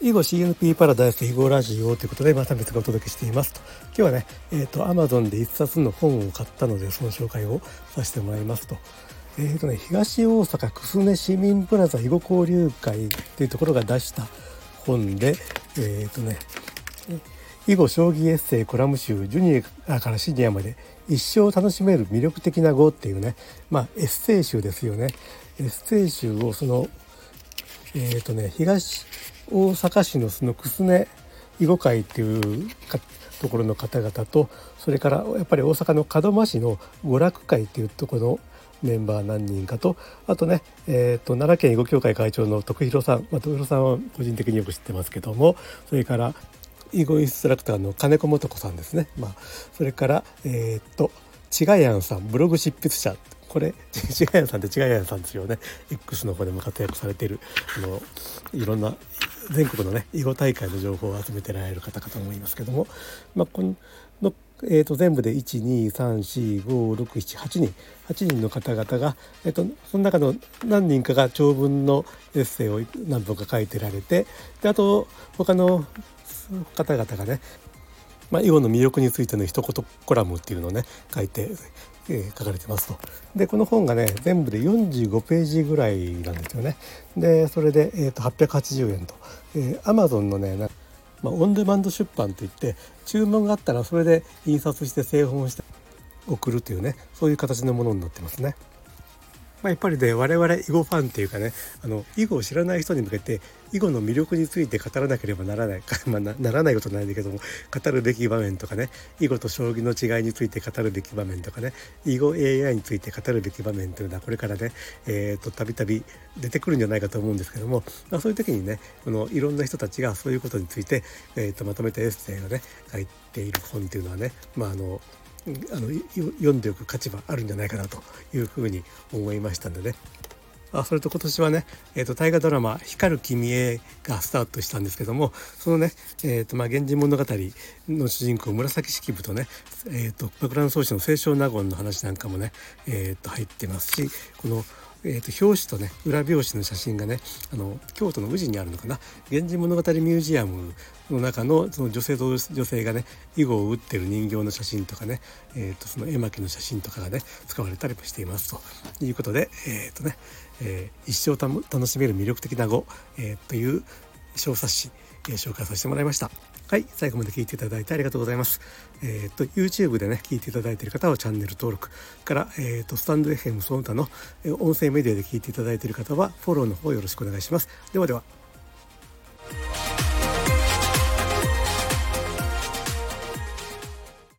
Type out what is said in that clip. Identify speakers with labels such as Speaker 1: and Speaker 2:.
Speaker 1: 囲碁 CNP パラダイス囲碁ラジオということでまた別がお届けしています。と今日はねえっ、ー、と Amazon で一冊の本を買ったのでその紹介をさせてもらいますと。えーとね、東大阪くすね市民プラザ囲碁交流会というところが出した本でえっ、ー、とね囲碁将棋エッセイコラム集ジュニアからシニアまで一生楽しめる魅力的な碁っていうねまあエッセイ集ですよね。エッセイ集をそのえっ、ー、とね東大阪市のそのくすね囲碁会っていうところの方々とそれからやっぱり大阪の門真市の娯楽会っていうところのメンバー何人かとあとね、えーと、奈良県囲碁協会会長の徳弘さん、まあ、徳弘さんは個人的によく知ってますけどもそれから囲碁インストラクターの金子素子さんですね、まあ、それからえっ、ー、とちがやんさんブログ執筆者。これ ちがやさんってちがやさんですよね。X の方でも活躍されているあのいろんな全国のね囲碁大会の情報を集めてられる方かと思いますけども、まあ、このえー、と全部で1234567 8人8人の方々が、えー、とその中の何人かが長文のエッセイを何本か書いてられてであと他の方々がねまあ、囲碁の魅力についての一言コラムっていうのをね書いて、えー、書かれてますと。でこの本がね全部で45ページぐらいなんですよね。でそれで、えー、と880円と。えー、Amazon のねまあ、オンデマンド出版といって注文があったらそれで印刷して製本して送るというねそういう形のものになってますね。まあ、やっぱりね我々囲碁ファンっていうかねあの囲碁を知らない人に向けて囲碁の魅力について語らなければならない、まあ、ならないことないんだけども語るべき場面とかね囲碁と将棋の違いについて語るべき場面とかね囲碁 AI について語るべき場面というのはこれからねたびたび出てくるんじゃないかと思うんですけども、まあ、そういう時にねこのいろんな人たちがそういうことについて、えー、とまとめたエッセイをね書いている本っていうのはね、まあ、あのあの読んでおく価値はあるんじゃないかなというふうに思いましたんで。ねあそれと今年はね、えーと、大河ドラマ「光る君へ」がスタートしたんですけどもそのね「えーとまあ、源氏物語」の主人公紫式部とね「えーと、爆弾草子の清少納言」の話なんかもね、えーと入ってますしこの「えーと、表紙とね裏表紙の写真がねあの京都の宇治にあるのかな「源氏物語ミュージアム」の中のその女性と女性がね囲碁を打ってる人形の写真とかね、えーと、その絵巻の写真とかがね使われたりもしていますということで、えーとねえー、一生楽しめる魅力的な碁、えー、という小冊子、えー、紹介させてもらいました。はい、最後まで聞いていただいてありがとうございます。えっ、と YouTube でね聞いていただいている方はチャンネル登録からえっ、とスタンド FM その他の音声メディアで聞いていただいている方はフォローの方よろしくお願いします。ではでは。